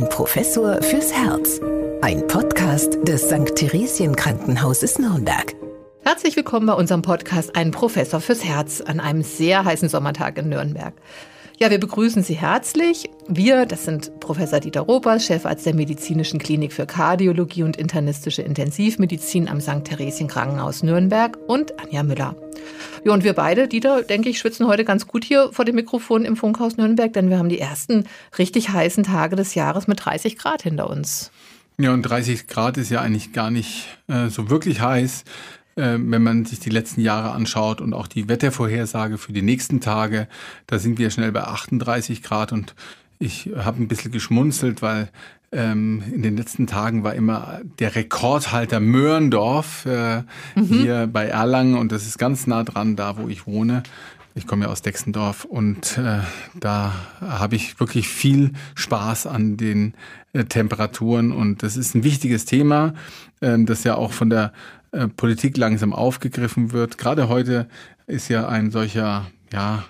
Ein Professor fürs Herz. Ein Podcast des St. Theresien Krankenhauses Nürnberg. Herzlich willkommen bei unserem Podcast Ein Professor fürs Herz an einem sehr heißen Sommertag in Nürnberg. Ja, wir begrüßen Sie herzlich. Wir, das sind Professor Dieter Robers, Chefarzt der Medizinischen Klinik für Kardiologie und internistische Intensivmedizin am St. Theresien Krankenhaus Nürnberg und Anja Müller. Ja, und wir beide, Dieter, denke ich, schwitzen heute ganz gut hier vor dem Mikrofon im Funkhaus Nürnberg, denn wir haben die ersten richtig heißen Tage des Jahres mit 30 Grad hinter uns. Ja, und 30 Grad ist ja eigentlich gar nicht äh, so wirklich heiß. Ähm, wenn man sich die letzten Jahre anschaut und auch die Wettervorhersage für die nächsten Tage, da sind wir schnell bei 38 Grad und ich habe ein bisschen geschmunzelt, weil ähm, in den letzten Tagen war immer der Rekordhalter Möhrendorf äh, mhm. hier bei Erlangen und das ist ganz nah dran, da wo ich wohne. Ich komme ja aus Dexendorf und äh, da habe ich wirklich viel Spaß an den äh, Temperaturen und das ist ein wichtiges Thema, äh, das ja auch von der äh, Politik langsam aufgegriffen wird. Gerade heute ist ja ein solcher ja,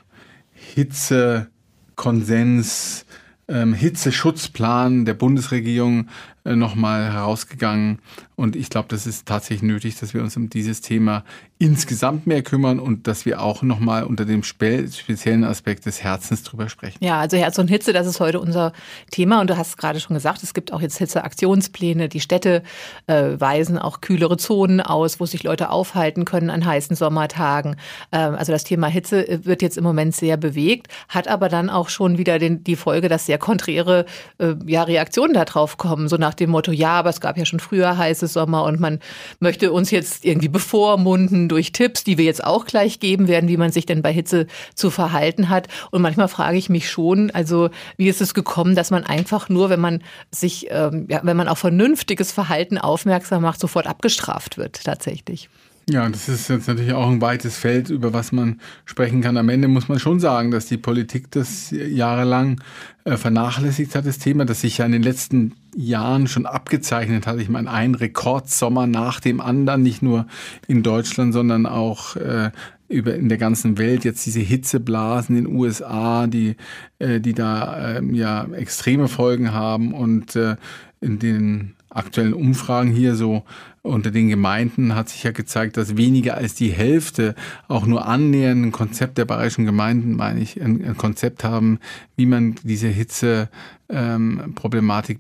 Hitzekonsens, ähm, Hitzeschutzplan der Bundesregierung nochmal herausgegangen. Und ich glaube, das ist tatsächlich nötig, dass wir uns um dieses Thema insgesamt mehr kümmern und dass wir auch nochmal unter dem speziellen Aspekt des Herzens drüber sprechen. Ja, also Herz und Hitze, das ist heute unser Thema. Und du hast gerade schon gesagt, es gibt auch jetzt Hitzeaktionspläne. Die Städte äh, weisen auch kühlere Zonen aus, wo sich Leute aufhalten können an heißen Sommertagen. Ähm, also das Thema Hitze äh, wird jetzt im Moment sehr bewegt, hat aber dann auch schon wieder den, die Folge, dass sehr konträre äh, ja, Reaktionen darauf kommen. So nach nach dem Motto, ja, aber es gab ja schon früher heiße Sommer und man möchte uns jetzt irgendwie bevormunden durch Tipps, die wir jetzt auch gleich geben werden, wie man sich denn bei Hitze zu verhalten hat. Und manchmal frage ich mich schon, also wie ist es gekommen, dass man einfach nur, wenn man sich, ähm, ja, wenn man auf vernünftiges Verhalten aufmerksam macht, sofort abgestraft wird tatsächlich. Ja, das ist jetzt natürlich auch ein weites Feld, über was man sprechen kann. Am Ende muss man schon sagen, dass die Politik das jahrelang äh, vernachlässigt hat, das Thema, das sich ja in den letzten Jahren schon abgezeichnet hat. Ich meine, ein Rekordsommer nach dem anderen, nicht nur in Deutschland, sondern auch äh, über in der ganzen Welt jetzt diese Hitzeblasen in den USA, die äh, die da äh, ja extreme Folgen haben und äh, in den aktuellen Umfragen hier so unter den Gemeinden hat sich ja gezeigt, dass weniger als die Hälfte auch nur annähernd ein Konzept der bayerischen Gemeinden, meine ich, ein, Konzept haben, wie man diese Hitze-Problematik ähm,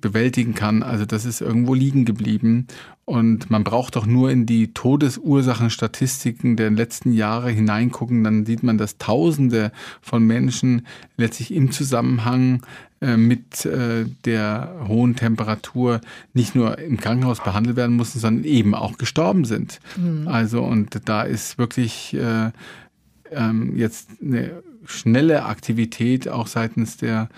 bewältigen kann. Also das ist irgendwo liegen geblieben. Und man braucht doch nur in die Todesursachenstatistiken der letzten Jahre hineingucken, dann sieht man, dass Tausende von Menschen letztlich im Zusammenhang äh, mit äh, der hohen Temperatur nicht nur im Krankenhaus behandelt werden mussten, sondern eben auch gestorben sind. Mhm. Also und da ist wirklich äh, ähm, jetzt eine schnelle Aktivität auch seitens der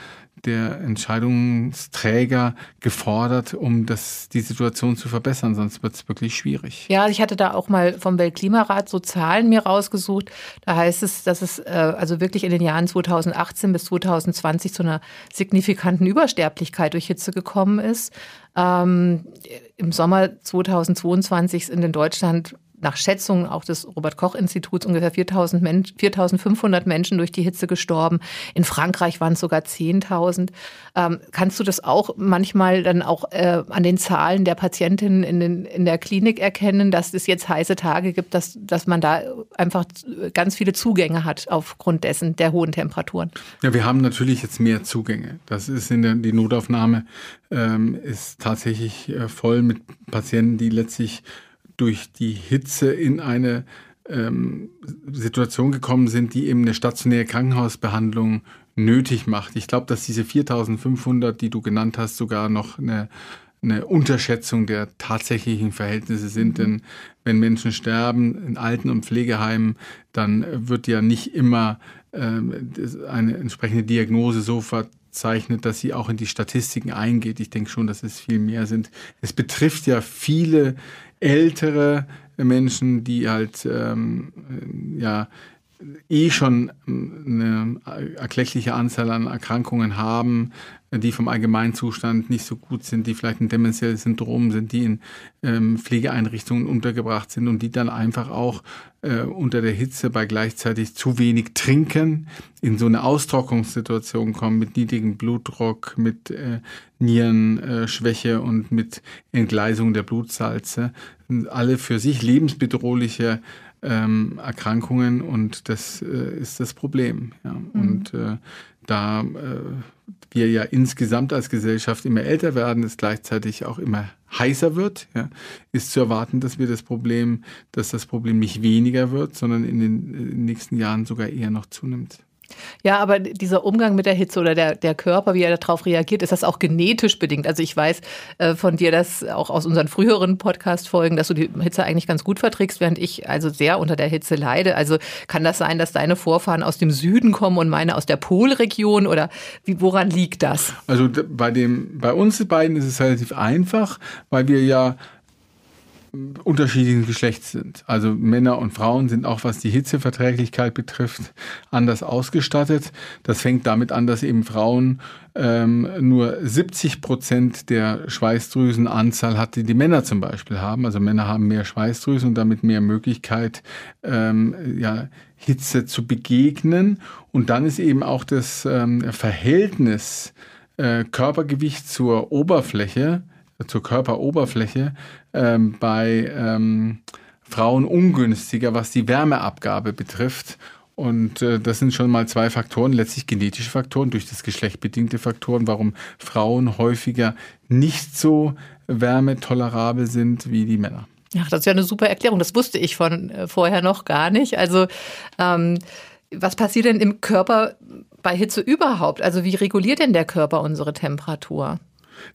der Entscheidungsträger gefordert, um das, die Situation zu verbessern, sonst wird es wirklich schwierig. Ja, ich hatte da auch mal vom Weltklimarat so Zahlen mir rausgesucht. Da heißt es, dass es äh, also wirklich in den Jahren 2018 bis 2020 zu einer signifikanten Übersterblichkeit durch Hitze gekommen ist. Ähm, Im Sommer 2022 sind in Deutschland nach Schätzungen auch des Robert-Koch-Instituts ungefähr 4000 Mensch, 4500 Menschen durch die Hitze gestorben. In Frankreich waren es sogar 10.000. Ähm, kannst du das auch manchmal dann auch äh, an den Zahlen der Patientinnen in, den, in der Klinik erkennen, dass es jetzt heiße Tage gibt, dass, dass man da einfach ganz viele Zugänge hat aufgrund dessen der hohen Temperaturen? Ja, wir haben natürlich jetzt mehr Zugänge. Das ist in der die Notaufnahme ähm, ist tatsächlich äh, voll mit Patienten, die letztlich durch die Hitze in eine ähm, Situation gekommen sind, die eben eine stationäre Krankenhausbehandlung nötig macht. Ich glaube, dass diese 4500, die du genannt hast, sogar noch eine, eine Unterschätzung der tatsächlichen Verhältnisse sind. Mhm. Denn wenn Menschen sterben in Alten- und Pflegeheimen, dann wird ja nicht immer ähm, eine entsprechende Diagnose so verzeichnet, dass sie auch in die Statistiken eingeht. Ich denke schon, dass es viel mehr sind. Es betrifft ja viele ältere Menschen, die halt ähm, ja eh schon eine erkleckliche Anzahl an Erkrankungen haben, die vom Allgemeinzustand nicht so gut sind, die vielleicht ein dementielles Syndrom sind, die in ähm, Pflegeeinrichtungen untergebracht sind und die dann einfach auch äh, unter der Hitze bei gleichzeitig zu wenig trinken, in so eine Austrocknungssituation kommen mit niedrigem Blutdruck, mit äh, Nierenschwäche äh, und mit Entgleisung der Blutsalze. Alle für sich lebensbedrohliche ähm, Erkrankungen und das äh, ist das Problem. Ja. Mhm. Und äh, da äh, wir ja insgesamt als Gesellschaft immer älter werden, es gleichzeitig auch immer heißer wird, ja, ist zu erwarten, dass wir das Problem, dass das Problem nicht weniger wird, sondern in den nächsten Jahren sogar eher noch zunimmt. Ja, aber dieser Umgang mit der Hitze oder der, der Körper, wie er darauf reagiert, ist das auch genetisch bedingt. Also ich weiß äh, von dir, dass auch aus unseren früheren Podcast-Folgen, dass du die Hitze eigentlich ganz gut verträgst, während ich also sehr unter der Hitze leide. Also kann das sein, dass deine Vorfahren aus dem Süden kommen und meine aus der Polregion oder wie, woran liegt das? Also bei dem, bei uns beiden ist es relativ einfach, weil wir ja unterschiedlichen Geschlechts sind. Also Männer und Frauen sind auch, was die Hitzeverträglichkeit betrifft, anders ausgestattet. Das fängt damit an, dass eben Frauen ähm, nur 70 Prozent der Schweißdrüsenanzahl hat, die die Männer zum Beispiel haben. Also Männer haben mehr Schweißdrüsen und damit mehr Möglichkeit, ähm, ja, Hitze zu begegnen. Und dann ist eben auch das ähm, Verhältnis äh, Körpergewicht zur Oberfläche zur Körperoberfläche ähm, bei ähm, Frauen ungünstiger, was die Wärmeabgabe betrifft. Und äh, das sind schon mal zwei Faktoren, letztlich genetische Faktoren, durch das Geschlecht bedingte Faktoren, warum Frauen häufiger nicht so wärmetolerabel sind wie die Männer. Ach, das ist ja eine super Erklärung. Das wusste ich von äh, vorher noch gar nicht. Also ähm, was passiert denn im Körper bei Hitze überhaupt? Also wie reguliert denn der Körper unsere Temperatur?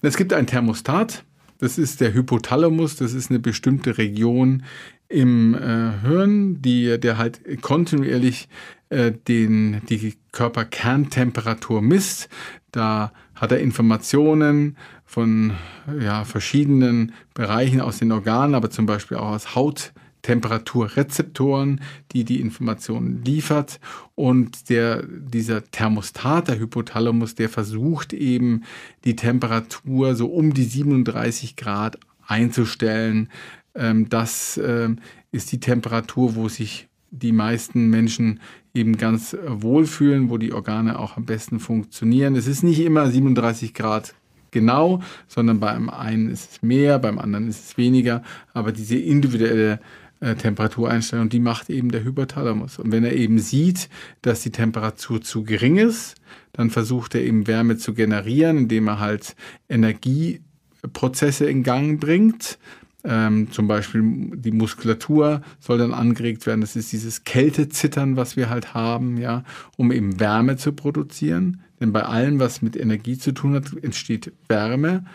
Es gibt ein Thermostat, das ist der Hypothalamus, das ist eine bestimmte Region im äh, Hirn, die, der halt kontinuierlich äh, den, die Körperkerntemperatur misst. Da hat er Informationen von ja, verschiedenen Bereichen aus den Organen, aber zum Beispiel auch aus Haut. Temperaturrezeptoren, die die Informationen liefert. Und der, dieser Thermostat, der Hypothalamus, der versucht eben die Temperatur so um die 37 Grad einzustellen. Ähm, das ähm, ist die Temperatur, wo sich die meisten Menschen eben ganz wohlfühlen, wo die Organe auch am besten funktionieren. Es ist nicht immer 37 Grad genau, sondern beim einen ist es mehr, beim anderen ist es weniger. Aber diese individuelle äh, Temperatureinstellung, die macht eben der Hypothalamus. Und wenn er eben sieht, dass die Temperatur zu gering ist, dann versucht er eben Wärme zu generieren, indem er halt Energieprozesse in Gang bringt. Ähm, zum Beispiel die Muskulatur soll dann angeregt werden. Das ist dieses Kältezittern, was wir halt haben, ja, um eben Wärme zu produzieren. Denn bei allem, was mit Energie zu tun hat, entsteht Wärme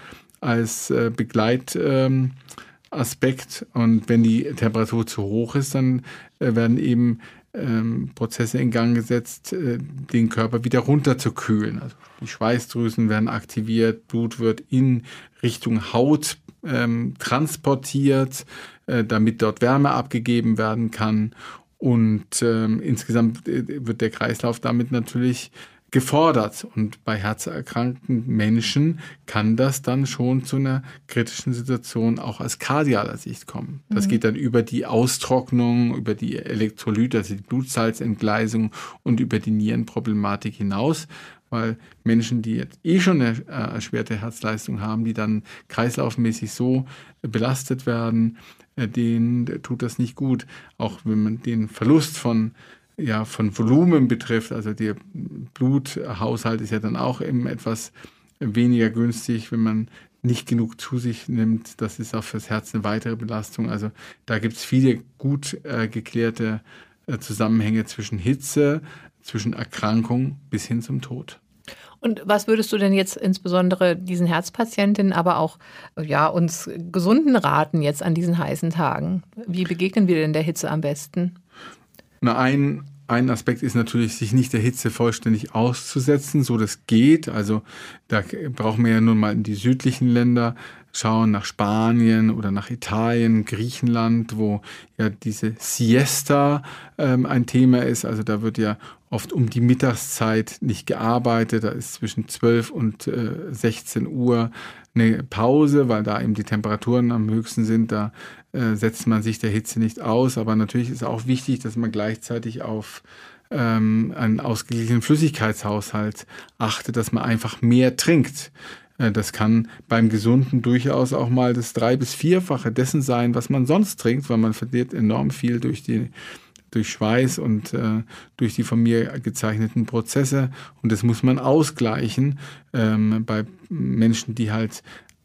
als äh, Begleit. Ähm, Aspekt. Und wenn die Temperatur zu hoch ist, dann äh, werden eben ähm, Prozesse in Gang gesetzt, äh, den Körper wieder runterzukühlen. Also die Schweißdrüsen werden aktiviert, Blut wird in Richtung Haut ähm, transportiert, äh, damit dort Wärme abgegeben werden kann. Und ähm, insgesamt äh, wird der Kreislauf damit natürlich gefordert. Und bei herzerkrankten Menschen kann das dann schon zu einer kritischen Situation auch aus kardialer Sicht kommen. Das mhm. geht dann über die Austrocknung, über die Elektrolyte, also die Blutsalzentgleisung und über die Nierenproblematik hinaus, weil Menschen, die jetzt eh schon eine äh, erschwerte Herzleistung haben, die dann kreislaufmäßig so belastet werden, äh, denen tut das nicht gut. Auch wenn man den Verlust von ja, von Volumen betrifft, also der Bluthaushalt ist ja dann auch eben etwas weniger günstig, wenn man nicht genug zu sich nimmt. Das ist auch fürs Herz eine weitere Belastung. Also da gibt es viele gut äh, geklärte äh, Zusammenhänge zwischen Hitze, zwischen Erkrankung bis hin zum Tod. Und was würdest du denn jetzt insbesondere diesen Herzpatientinnen, aber auch ja, uns Gesunden raten jetzt an diesen heißen Tagen? Wie begegnen wir denn der Hitze am besten? Na, ein ein Aspekt ist natürlich, sich nicht der Hitze vollständig auszusetzen, so das geht. Also da brauchen wir ja nun mal in die südlichen Länder schauen, nach Spanien oder nach Italien, Griechenland, wo ja diese Siesta ähm, ein Thema ist. Also da wird ja oft um die Mittagszeit nicht gearbeitet. Da ist zwischen 12 und äh, 16 Uhr eine Pause, weil da eben die Temperaturen am höchsten sind. Da äh, setzt man sich der Hitze nicht aus. Aber natürlich ist auch wichtig, dass man gleichzeitig auf ähm, einen ausgeglichenen Flüssigkeitshaushalt achtet, dass man einfach mehr trinkt. Äh, das kann beim Gesunden durchaus auch mal das drei- bis vierfache dessen sein, was man sonst trinkt, weil man verliert enorm viel durch die durch Schweiß und äh, durch die von mir gezeichneten Prozesse. Und das muss man ausgleichen. Ähm, bei Menschen, die halt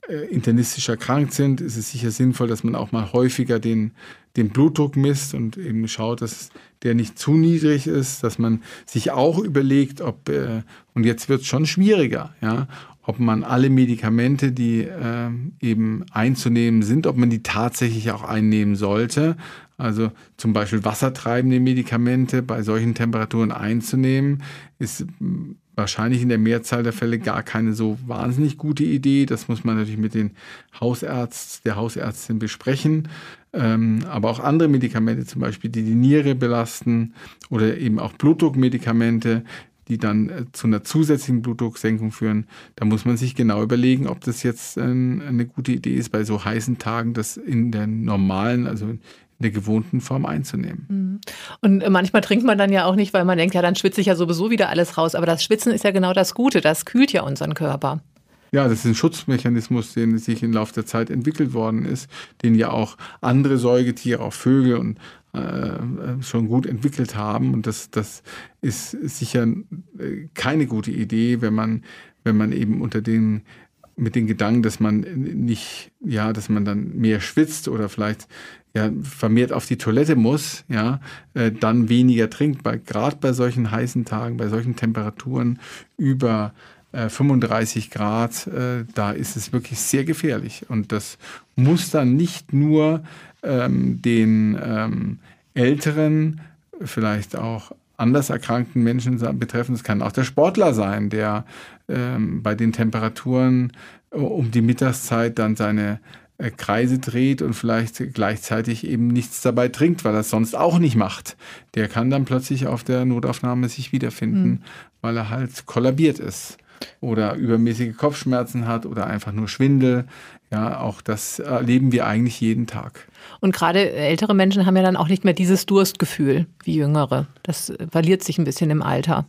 äh, internistisch erkrankt sind, ist es sicher sinnvoll, dass man auch mal häufiger den, den Blutdruck misst und eben schaut, dass der nicht zu niedrig ist, dass man sich auch überlegt, ob, äh, und jetzt wird es schon schwieriger, ja, ob man alle Medikamente, die äh, eben einzunehmen sind, ob man die tatsächlich auch einnehmen sollte. Also zum Beispiel wassertreibende Medikamente bei solchen Temperaturen einzunehmen, ist wahrscheinlich in der Mehrzahl der Fälle gar keine so wahnsinnig gute Idee. Das muss man natürlich mit den Hausärzt, der Hausärztin besprechen. Ähm, aber auch andere Medikamente, zum Beispiel, die die Niere belasten oder eben auch Blutdruckmedikamente, die dann äh, zu einer zusätzlichen Blutdrucksenkung führen, da muss man sich genau überlegen, ob das jetzt eine gute Idee ist, bei so heißen Tagen das in der normalen, also in der gewohnten Form einzunehmen. Mhm. Und manchmal trinkt man dann ja auch nicht, weil man denkt, ja, dann schwitze ich ja sowieso wieder alles raus. Aber das Schwitzen ist ja genau das Gute, das kühlt ja unseren Körper. Ja, das ist ein Schutzmechanismus, den sich im Laufe der Zeit entwickelt worden ist, den ja auch andere Säugetiere, auch Vögel und äh, schon gut entwickelt haben. Und das, das ist sicher äh, keine gute Idee, wenn man, wenn man eben unter den mit den Gedanken, dass man nicht, ja, dass man dann mehr schwitzt oder vielleicht ja, vermehrt auf die Toilette muss, ja, äh, dann weniger trinkt. Gerade bei solchen heißen Tagen, bei solchen Temperaturen über äh, 35 Grad, äh, da ist es wirklich sehr gefährlich. Und das muss dann nicht nur ähm, den ähm, älteren, vielleicht auch anders erkrankten Menschen betreffen. Es kann auch der Sportler sein, der ähm, bei den Temperaturen äh, um die Mittagszeit dann seine Kreise dreht und vielleicht gleichzeitig eben nichts dabei trinkt, weil er es sonst auch nicht macht. Der kann dann plötzlich auf der Notaufnahme sich wiederfinden, mhm. weil er halt kollabiert ist oder übermäßige Kopfschmerzen hat oder einfach nur Schwindel. Ja, auch das erleben wir eigentlich jeden Tag. Und gerade ältere Menschen haben ja dann auch nicht mehr dieses Durstgefühl wie jüngere. Das verliert sich ein bisschen im Alter.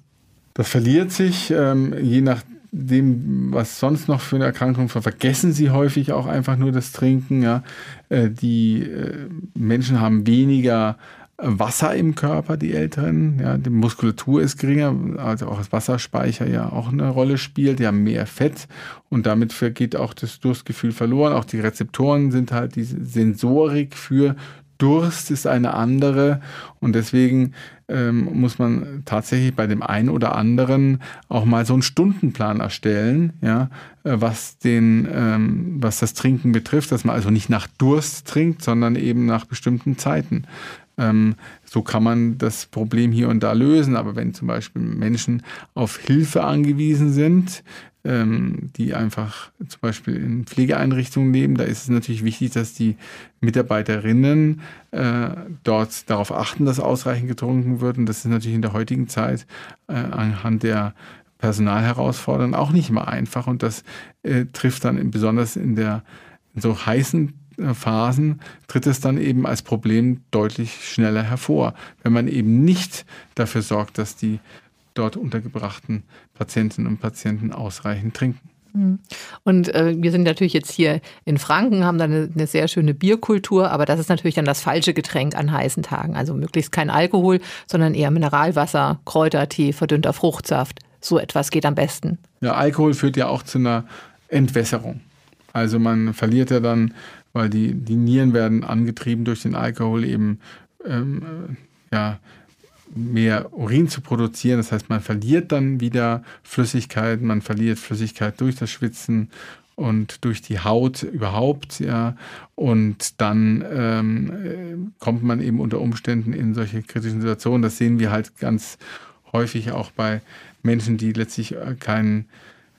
Das verliert sich, ähm, je nachdem, was sonst noch für eine Erkrankung vergessen sie häufig auch einfach nur das Trinken. Ja. Äh, die äh, Menschen haben weniger Wasser im Körper, die Älteren. Ja, die Muskulatur ist geringer, also auch das Wasserspeicher ja auch eine Rolle spielt. Die haben mehr Fett und damit geht auch das Durstgefühl verloren. Auch die Rezeptoren sind halt diese Sensorik für Durst ist eine andere und deswegen ähm, muss man tatsächlich bei dem einen oder anderen auch mal so einen Stundenplan erstellen, ja, äh, was den, ähm, was das Trinken betrifft, dass man also nicht nach Durst trinkt, sondern eben nach bestimmten Zeiten. Ähm, so kann man das Problem hier und da lösen. Aber wenn zum Beispiel Menschen auf Hilfe angewiesen sind, ähm, die einfach zum Beispiel in Pflegeeinrichtungen leben, da ist es natürlich wichtig, dass die Mitarbeiterinnen äh, dort darauf achten, dass ausreichend getrunken wird. Und das ist natürlich in der heutigen Zeit äh, anhand der Personalherausforderungen auch nicht immer einfach. Und das äh, trifft dann in, besonders in der in so heißen Phasen tritt es dann eben als Problem deutlich schneller hervor, wenn man eben nicht dafür sorgt, dass die dort untergebrachten Patientinnen und Patienten ausreichend trinken. Mhm. Und äh, wir sind natürlich jetzt hier in Franken, haben da eine, eine, sehr schöne Bierkultur, aber das ist natürlich dann das falsche Getränk an heißen Tagen. Also möglichst kein Alkohol, sondern eher Mineralwasser, Kräutertee, verdünnter Fruchtsaft. So etwas geht am besten. Ja, Alkohol führt ja auch zu einer Entwässerung. Also man verliert ja dann weil die, die Nieren werden angetrieben durch den Alkohol eben ähm, äh, ja, mehr Urin zu produzieren. Das heißt, man verliert dann wieder Flüssigkeit, man verliert Flüssigkeit durch das Schwitzen und durch die Haut überhaupt, ja. Und dann ähm, kommt man eben unter Umständen in solche kritischen Situationen. Das sehen wir halt ganz häufig auch bei Menschen, die letztlich äh, keinen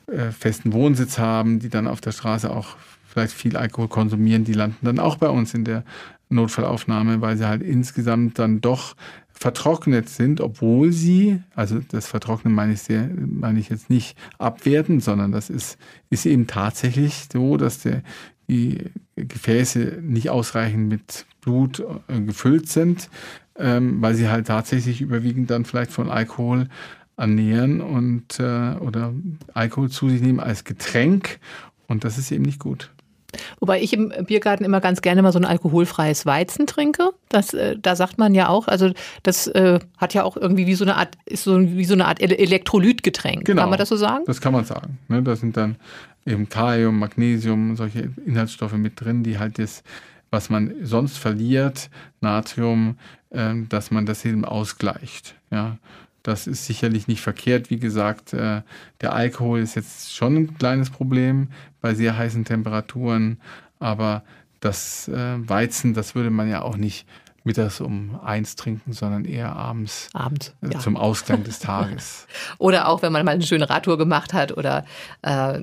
äh, festen Wohnsitz haben, die dann auf der Straße auch vielleicht viel Alkohol konsumieren, die landen dann auch bei uns in der Notfallaufnahme, weil sie halt insgesamt dann doch vertrocknet sind, obwohl sie, also das Vertrocknen meine ich, sehr, meine ich jetzt nicht abwerten, sondern das ist, ist eben tatsächlich so, dass der, die Gefäße nicht ausreichend mit Blut äh, gefüllt sind, ähm, weil sie halt tatsächlich überwiegend dann vielleicht von Alkohol ernähren und äh, oder Alkohol zu sich nehmen als Getränk und das ist eben nicht gut. Wobei ich im Biergarten immer ganz gerne mal so ein alkoholfreies Weizen trinke. Das, äh, da sagt man ja auch, also das äh, hat ja auch irgendwie wie so eine Art, ist so wie so eine Art Elektrolytgetränk. Genau, kann man das so sagen? Das kann man sagen. Ne? Da sind dann eben Kalium, Magnesium, solche Inhaltsstoffe mit drin, die halt das, was man sonst verliert, Natrium, äh, dass man das eben ausgleicht. Ja. Das ist sicherlich nicht verkehrt. Wie gesagt, äh, der Alkohol ist jetzt schon ein kleines Problem bei sehr heißen Temperaturen, aber das äh, Weizen, das würde man ja auch nicht mittags um eins trinken, sondern eher abends, abends äh, ja. zum Ausklang des Tages. oder auch, wenn man mal eine schöne Radtour gemacht hat oder äh,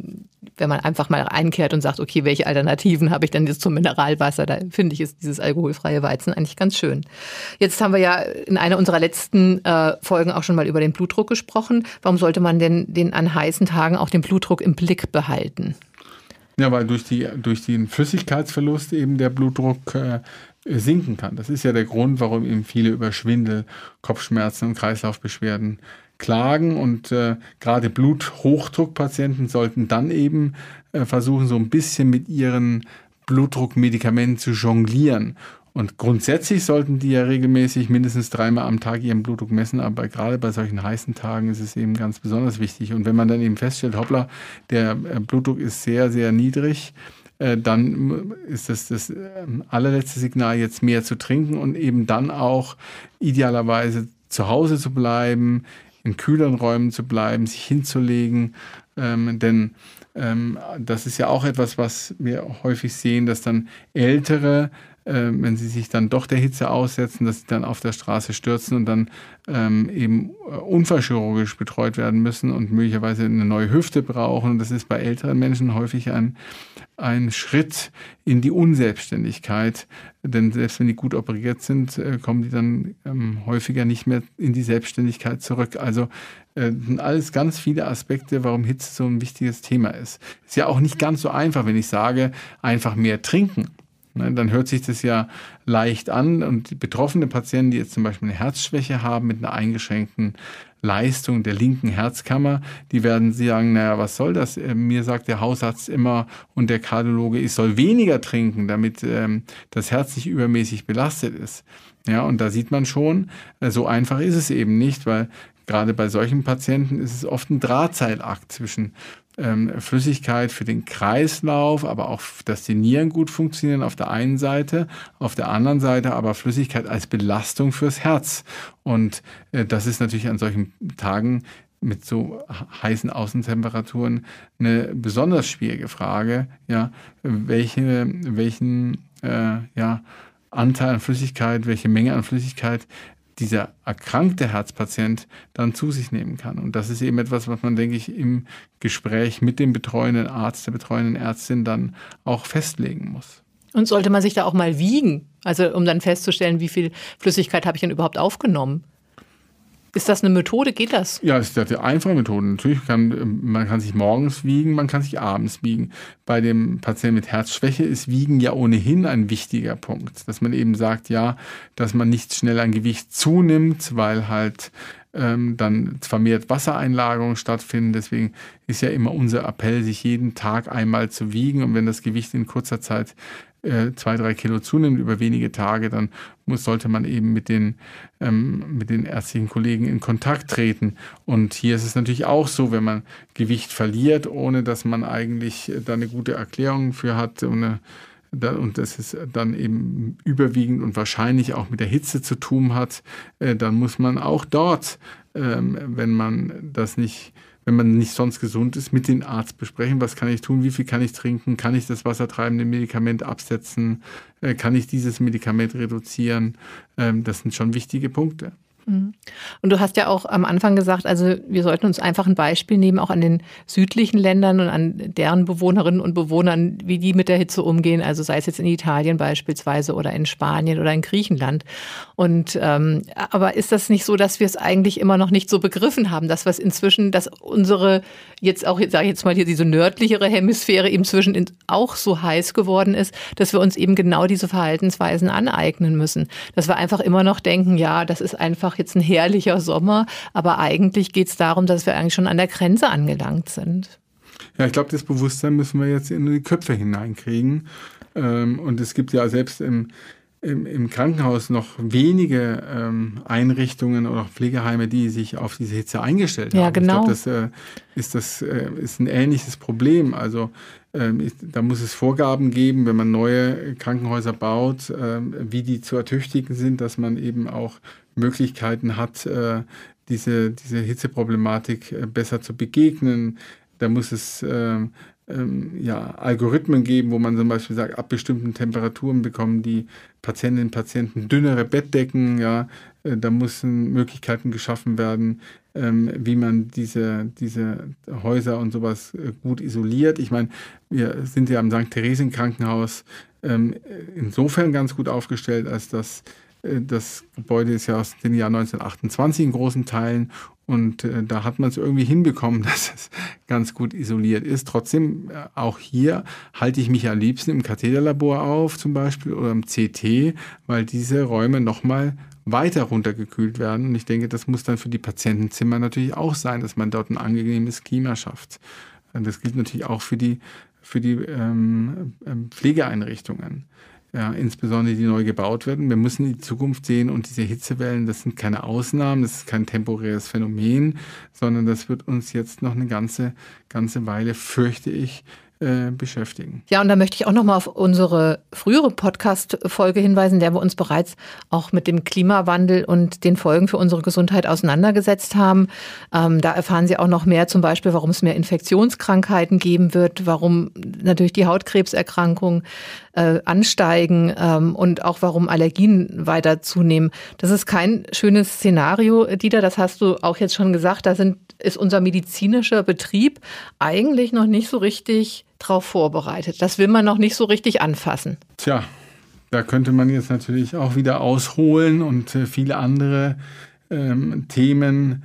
wenn man einfach mal einkehrt und sagt, okay, welche Alternativen habe ich denn jetzt zum Mineralwasser? Da finde ich, ist dieses alkoholfreie Weizen eigentlich ganz schön. Jetzt haben wir ja in einer unserer letzten äh, Folgen auch schon mal über den Blutdruck gesprochen. Warum sollte man denn den an heißen Tagen auch den Blutdruck im Blick behalten? Ja, weil durch, die, durch den Flüssigkeitsverlust eben der Blutdruck äh, sinken kann. Das ist ja der Grund, warum eben viele über Schwindel, Kopfschmerzen und Kreislaufbeschwerden klagen. Und äh, gerade Bluthochdruckpatienten sollten dann eben äh, versuchen, so ein bisschen mit ihren Blutdruckmedikamenten zu jonglieren. Und grundsätzlich sollten die ja regelmäßig mindestens dreimal am Tag ihren Blutdruck messen, aber gerade bei solchen heißen Tagen ist es eben ganz besonders wichtig. Und wenn man dann eben feststellt, hoppla, der äh, Blutdruck ist sehr, sehr niedrig, äh, dann ist das das ähm, allerletzte Signal, jetzt mehr zu trinken und eben dann auch idealerweise zu Hause zu bleiben, in kühleren Räumen zu bleiben, sich hinzulegen. Ähm, denn ähm, das ist ja auch etwas, was wir häufig sehen, dass dann Ältere äh, wenn sie sich dann doch der Hitze aussetzen, dass sie dann auf der Straße stürzen und dann ähm, eben äh, unfallchirurgisch betreut werden müssen und möglicherweise eine neue Hüfte brauchen. Und das ist bei älteren Menschen häufig ein, ein Schritt in die Unselbstständigkeit. Denn selbst wenn die gut operiert sind, äh, kommen die dann ähm, häufiger nicht mehr in die Selbstständigkeit zurück. Also äh, sind alles ganz viele Aspekte, warum Hitze so ein wichtiges Thema ist. Ist ja auch nicht ganz so einfach, wenn ich sage, einfach mehr trinken. Ne, dann hört sich das ja leicht an und betroffene Patienten, die jetzt zum Beispiel eine Herzschwäche haben mit einer eingeschränkten Leistung der linken Herzkammer, die werden sagen, naja, was soll das? Äh, mir sagt der Hausarzt immer und der Kardiologe, ich soll weniger trinken, damit ähm, das Herz nicht übermäßig belastet ist. Ja, und da sieht man schon, äh, so einfach ist es eben nicht, weil gerade bei solchen Patienten ist es oft ein Drahtseilakt zwischen ähm, Flüssigkeit für den Kreislauf, aber auch, dass die Nieren gut funktionieren auf der einen Seite, auf der anderen Seite aber Flüssigkeit als Belastung fürs Herz. Und äh, das ist natürlich an solchen Tagen mit so heißen Außentemperaturen eine besonders schwierige Frage, ja, welche, welchen äh, ja, Anteil an Flüssigkeit, welche Menge an Flüssigkeit dieser erkrankte Herzpatient dann zu sich nehmen kann. Und das ist eben etwas, was man, denke ich, im Gespräch mit dem betreuenden Arzt, der betreuenden Ärztin dann auch festlegen muss. Und sollte man sich da auch mal wiegen, also um dann festzustellen, wie viel Flüssigkeit habe ich denn überhaupt aufgenommen? Ist das eine Methode? Geht das? Ja, es ist eine einfache Methode. Natürlich kann man kann sich morgens wiegen, man kann sich abends wiegen. Bei dem Patienten mit Herzschwäche ist Wiegen ja ohnehin ein wichtiger Punkt, dass man eben sagt, ja, dass man nicht schnell an Gewicht zunimmt, weil halt ähm, dann vermehrt Wassereinlagerungen stattfinden. Deswegen ist ja immer unser Appell, sich jeden Tag einmal zu wiegen. Und wenn das Gewicht in kurzer Zeit äh, zwei, drei Kilo zunimmt über wenige Tage, dann muss, sollte man eben mit den, ähm, mit den ärztlichen Kollegen in Kontakt treten. Und hier ist es natürlich auch so, wenn man Gewicht verliert, ohne dass man eigentlich da eine gute Erklärung für hat und und das ist dann eben überwiegend und wahrscheinlich auch mit der Hitze zu tun hat, äh, dann muss man auch dort, ähm, wenn man das nicht wenn man nicht sonst gesund ist, mit dem Arzt besprechen, was kann ich tun, wie viel kann ich trinken, kann ich das wassertreibende Medikament absetzen, äh, kann ich dieses Medikament reduzieren. Ähm, das sind schon wichtige Punkte. Mhm. Und du hast ja auch am Anfang gesagt, also wir sollten uns einfach ein Beispiel nehmen, auch an den südlichen Ländern und an deren Bewohnerinnen und Bewohnern, wie die mit der Hitze umgehen. Also sei es jetzt in Italien beispielsweise oder in Spanien oder in Griechenland. Und ähm, aber ist das nicht so, dass wir es eigentlich immer noch nicht so begriffen haben, dass es inzwischen, dass unsere jetzt auch, sage ich jetzt mal hier diese nördlichere Hemisphäre eben zwischen auch so heiß geworden ist, dass wir uns eben genau diese Verhaltensweisen aneignen müssen. Dass wir einfach immer noch denken, ja, das ist einfach jetzt ein herrlicher Sommer, aber eigentlich geht es darum, dass wir eigentlich schon an der Grenze angelangt sind. Ja, ich glaube, das Bewusstsein müssen wir jetzt in die Köpfe hineinkriegen. Ähm, und es gibt ja selbst im, im, im Krankenhaus noch wenige ähm, Einrichtungen oder Pflegeheime, die sich auf diese Hitze eingestellt haben. Ja, genau. Ich glaube, das äh, ist, das äh, ist ein ähnliches Problem. Also ähm, da muss es Vorgaben geben, wenn man neue Krankenhäuser baut, wie die zu ertüchtigen sind, dass man eben auch Möglichkeiten hat, äh, diese, diese Hitzeproblematik äh, besser zu begegnen. Da muss es ähm, ähm, ja, Algorithmen geben, wo man zum Beispiel sagt, ab bestimmten Temperaturen bekommen die Patientinnen und Patienten dünnere Bettdecken. Ja, äh, da müssen Möglichkeiten geschaffen werden, ähm, wie man diese, diese Häuser und sowas gut isoliert. Ich meine, wir sind ja am St. Theresien Krankenhaus ähm, insofern ganz gut aufgestellt, als dass das Gebäude ist ja aus dem Jahr 1928 in großen Teilen und äh, da hat man es irgendwie hinbekommen, dass es ganz gut isoliert ist. Trotzdem, äh, auch hier halte ich mich am liebsten im Katheterlabor auf zum Beispiel oder im CT, weil diese Räume nochmal weiter runtergekühlt werden. Und ich denke, das muss dann für die Patientenzimmer natürlich auch sein, dass man dort ein angenehmes Klima schafft. Das gilt natürlich auch für die, für die ähm, ähm Pflegeeinrichtungen ja, insbesondere die neu gebaut werden. Wir müssen die Zukunft sehen und diese Hitzewellen, das sind keine Ausnahmen, das ist kein temporäres Phänomen, sondern das wird uns jetzt noch eine ganze, ganze Weile, fürchte ich, äh, beschäftigen. Ja, und da möchte ich auch noch mal auf unsere frühere Podcast-Folge hinweisen, der wir uns bereits auch mit dem Klimawandel und den Folgen für unsere Gesundheit auseinandergesetzt haben. Ähm, da erfahren Sie auch noch mehr, zum Beispiel, warum es mehr Infektionskrankheiten geben wird, warum natürlich die Hautkrebserkrankungen äh, ansteigen ähm, und auch warum Allergien weiter zunehmen. Das ist kein schönes Szenario, Dieter, das hast du auch jetzt schon gesagt. Da sind, ist unser medizinischer Betrieb eigentlich noch nicht so richtig darauf vorbereitet. Das will man noch nicht so richtig anfassen. Tja, da könnte man jetzt natürlich auch wieder ausholen und äh, viele andere ähm, Themen,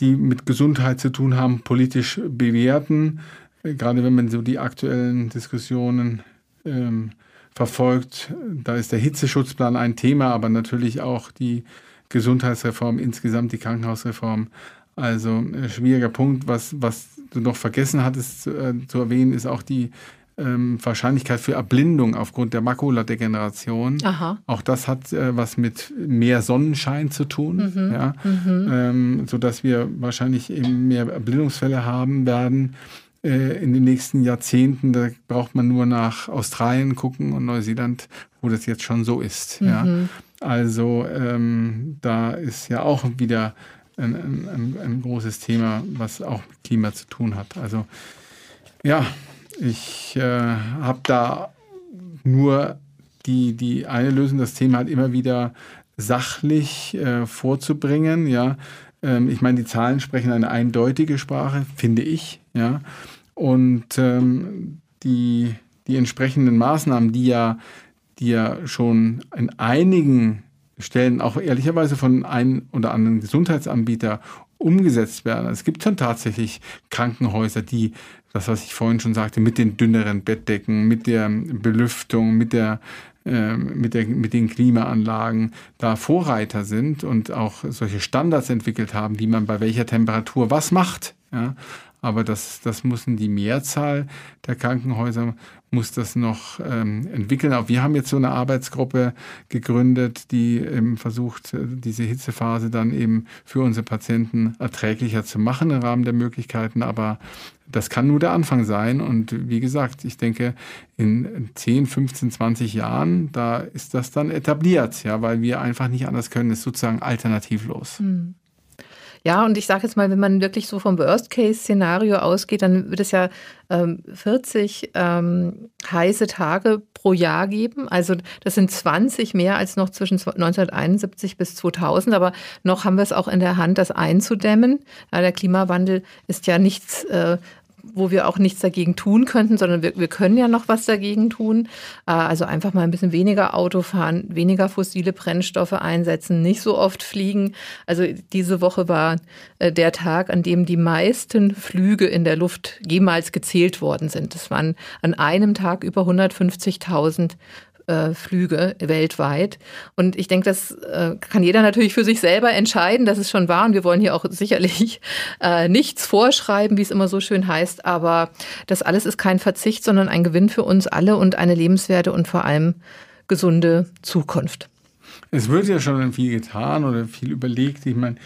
die mit Gesundheit zu tun haben, politisch bewerten. Äh, gerade wenn man so die aktuellen Diskussionen ähm, verfolgt, da ist der Hitzeschutzplan ein Thema, aber natürlich auch die Gesundheitsreform insgesamt, die Krankenhausreform. Also ein äh, schwieriger Punkt, was, was du noch vergessen hattest zu, äh, zu erwähnen, ist auch die ähm, Wahrscheinlichkeit für Erblindung aufgrund der Makuladegeneration. Aha. Auch das hat äh, was mit mehr Sonnenschein zu tun, mhm. Ja? Mhm. Ähm, sodass wir wahrscheinlich eben mehr Erblindungsfälle haben werden äh, in den nächsten Jahrzehnten. Da braucht man nur nach Australien gucken und Neuseeland, wo das jetzt schon so ist. Mhm. Ja? Also ähm, da ist ja auch wieder ein, ein, ein, großes Thema, was auch mit Klima zu tun hat. Also ja, ich äh, habe da nur die, die eine Lösung, das Thema halt immer wieder sachlich äh, vorzubringen. Ja, ähm, ich meine, die Zahlen sprechen eine eindeutige Sprache, finde ich. Ja, und ähm, die, die entsprechenden Maßnahmen, die ja, die ja schon in einigen Stellen auch ehrlicherweise von einem oder anderen Gesundheitsanbieter umgesetzt werden. Es gibt schon tatsächlich Krankenhäuser, die, das was ich vorhin schon sagte, mit den dünneren Bettdecken, mit der Belüftung, mit der ähm, mit, der, mit den Klimaanlagen da Vorreiter sind und auch solche Standards entwickelt haben, wie man bei welcher Temperatur was macht. Ja? Aber das, das müssen die Mehrzahl der Krankenhäuser muss das noch ähm, entwickeln. Auch wir haben jetzt so eine Arbeitsgruppe gegründet, die ähm, versucht, äh, diese Hitzephase dann eben für unsere Patienten erträglicher zu machen im Rahmen der Möglichkeiten. Aber das kann nur der Anfang sein. Und wie gesagt, ich denke, in 10, 15, 20 Jahren, da ist das dann etabliert, ja, weil wir einfach nicht anders können. Das ist sozusagen alternativlos. Mhm. Ja, und ich sage jetzt mal, wenn man wirklich so vom Worst-Case-Szenario ausgeht, dann wird es ja ähm, 40 ähm, heiße Tage pro Jahr geben. Also das sind 20 mehr als noch zwischen 1971 bis 2000. Aber noch haben wir es auch in der Hand, das einzudämmen. Ja, der Klimawandel ist ja nichts äh, wo wir auch nichts dagegen tun könnten, sondern wir, wir können ja noch was dagegen tun. Äh, also einfach mal ein bisschen weniger Auto fahren, weniger fossile Brennstoffe einsetzen, nicht so oft fliegen. Also diese Woche war äh, der Tag, an dem die meisten Flüge in der Luft jemals gezählt worden sind. Es waren an einem Tag über 150.000 äh, Flüge weltweit. Und ich denke, das äh, kann jeder natürlich für sich selber entscheiden. Das ist schon wahr. Und wir wollen hier auch sicherlich äh, nichts vorschreiben, wie es immer so schön heißt. Aber das alles ist kein Verzicht, sondern ein Gewinn für uns alle und eine lebenswerte und vor allem gesunde Zukunft. Es wird ja schon viel getan oder viel überlegt. Ich meine,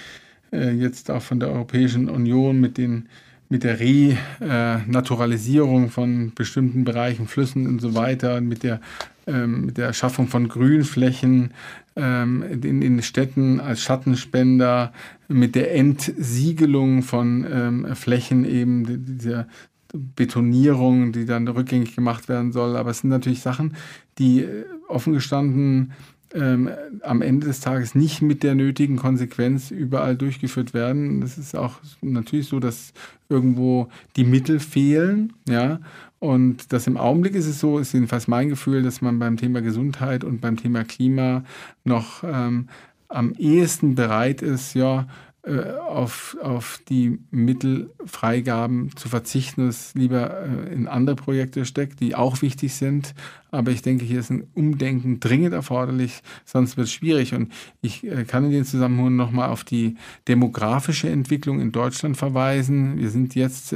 äh, jetzt auch von der Europäischen Union mit den mit der Renaturalisierung von bestimmten Bereichen, Flüssen und so weiter, mit der ähm, mit der Schaffung von Grünflächen ähm, in den Städten als Schattenspender, mit der Entsiegelung von ähm, Flächen eben, dieser Betonierung, die dann rückgängig gemacht werden soll. Aber es sind natürlich Sachen, die äh, offen gestanden ähm, am Ende des Tages nicht mit der nötigen Konsequenz überall durchgeführt werden. Das ist auch natürlich so, dass irgendwo die Mittel fehlen, ja. Und das im Augenblick ist es so, ist jedenfalls mein Gefühl, dass man beim Thema Gesundheit und beim Thema Klima noch ähm, am ehesten bereit ist, ja, auf, auf die Mittelfreigaben zu verzichten, es lieber äh, in andere Projekte steckt, die auch wichtig sind. Aber ich denke, hier ist ein Umdenken dringend erforderlich, sonst wird es schwierig. Und ich äh, kann in den Zusammenhang nochmal auf die demografische Entwicklung in Deutschland verweisen. Wir sind jetzt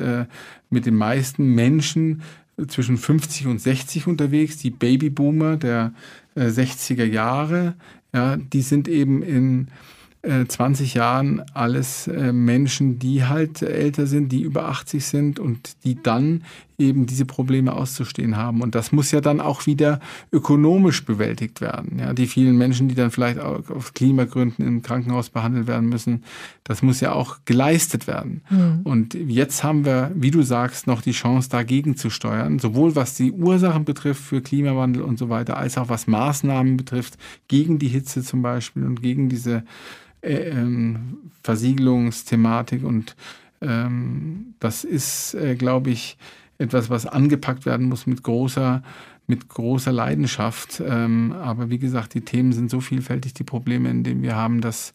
mit den meisten Menschen zwischen 50 und 60 unterwegs, die Babyboomer der 60er Jahre. Ja, die sind eben in 20 äh, Jahren alles äh, Menschen, die halt älter sind, die über 80 sind und die dann eben diese Probleme auszustehen haben. Und das muss ja dann auch wieder ökonomisch bewältigt werden. Ja, die vielen Menschen, die dann vielleicht auch aus Klimagründen im Krankenhaus behandelt werden müssen, das muss ja auch geleistet werden. Mhm. Und jetzt haben wir, wie du sagst, noch die Chance, dagegen zu steuern, sowohl was die Ursachen betrifft für Klimawandel und so weiter, als auch was Maßnahmen betrifft, gegen die Hitze zum Beispiel und gegen diese äh, ähm, Versiegelungsthematik und ähm, das ist, äh, glaube ich, etwas, was angepackt werden muss mit großer, mit großer Leidenschaft. Ähm, aber wie gesagt, die Themen sind so vielfältig, die Probleme, in denen wir haben, dass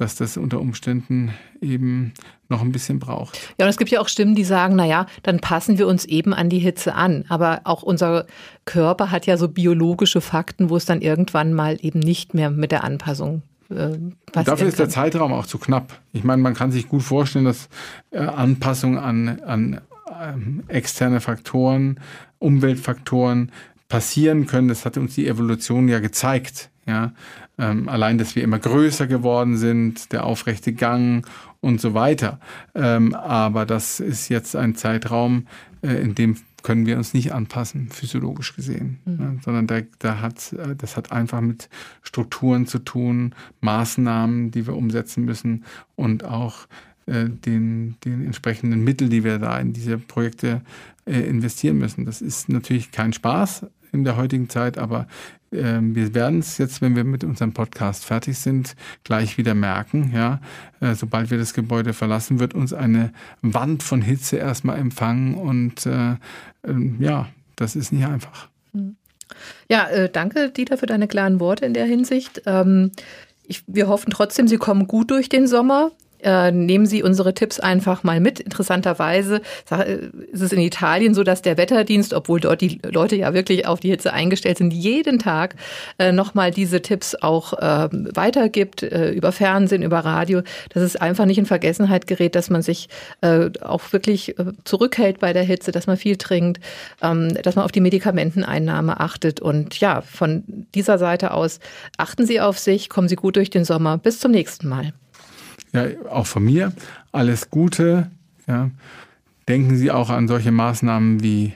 dass das unter Umständen eben noch ein bisschen braucht. Ja, und es gibt ja auch Stimmen, die sagen, na ja, dann passen wir uns eben an die Hitze an. Aber auch unser Körper hat ja so biologische Fakten, wo es dann irgendwann mal eben nicht mehr mit der Anpassung äh, Dafür ist der Zeitraum auch zu knapp. Ich meine, man kann sich gut vorstellen, dass äh, Anpassung an, an ähm, externe Faktoren, Umweltfaktoren passieren können. Das hat uns die Evolution ja gezeigt. Ja? Ähm, allein, dass wir immer größer geworden sind, der aufrechte Gang und so weiter. Ähm, aber das ist jetzt ein Zeitraum, äh, in dem können wir uns nicht anpassen, physiologisch gesehen, mhm. ne? sondern da, da hat, äh, das hat einfach mit Strukturen zu tun, Maßnahmen, die wir umsetzen müssen und auch äh, den, den entsprechenden Mitteln, die wir da in diese Projekte äh, investieren müssen. Das ist natürlich kein Spaß in der heutigen Zeit, aber wir werden es jetzt, wenn wir mit unserem Podcast fertig sind, gleich wieder merken. Ja, äh, sobald wir das Gebäude verlassen, wird uns eine Wand von Hitze erstmal empfangen und äh, äh, ja, das ist nicht einfach. Hm. Ja, äh, danke Dieter für deine klaren Worte in der Hinsicht. Ähm, ich, wir hoffen trotzdem, Sie kommen gut durch den Sommer. Äh, nehmen Sie unsere Tipps einfach mal mit. Interessanterweise äh, ist es in Italien so, dass der Wetterdienst, obwohl dort die Leute ja wirklich auf die Hitze eingestellt sind, jeden Tag äh, nochmal diese Tipps auch äh, weitergibt, über Fernsehen, über Radio, dass es einfach nicht in Vergessenheit gerät, dass man sich auch wirklich zurückhält bei der Hitze, dass man viel trinkt, ähm, dass man auf die Medikamenteneinnahme achtet. Und ja, von dieser Seite aus achten Sie auf sich, kommen Sie gut durch den Sommer. Bis zum nächsten Mal ja, auch von mir alles Gute. Ja. Denken Sie auch an solche Maßnahmen wie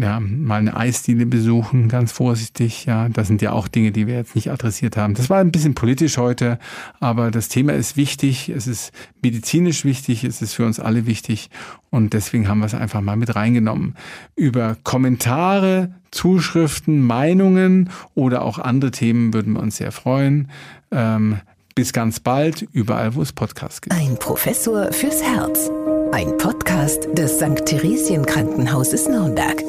ja, mal eine Eisdiele besuchen, ganz vorsichtig. Ja, das sind ja auch Dinge, die wir jetzt nicht adressiert haben. Das war ein bisschen politisch heute, aber das Thema ist wichtig. Es ist medizinisch wichtig. Es ist für uns alle wichtig. Und deswegen haben wir es einfach mal mit reingenommen. Über Kommentare, Zuschriften, Meinungen oder auch andere Themen würden wir uns sehr freuen. Ähm, bis ganz bald, überall, wo es Podcasts gibt. Ein Professor fürs Herz. Ein Podcast des St. Theresien Krankenhauses Nürnberg.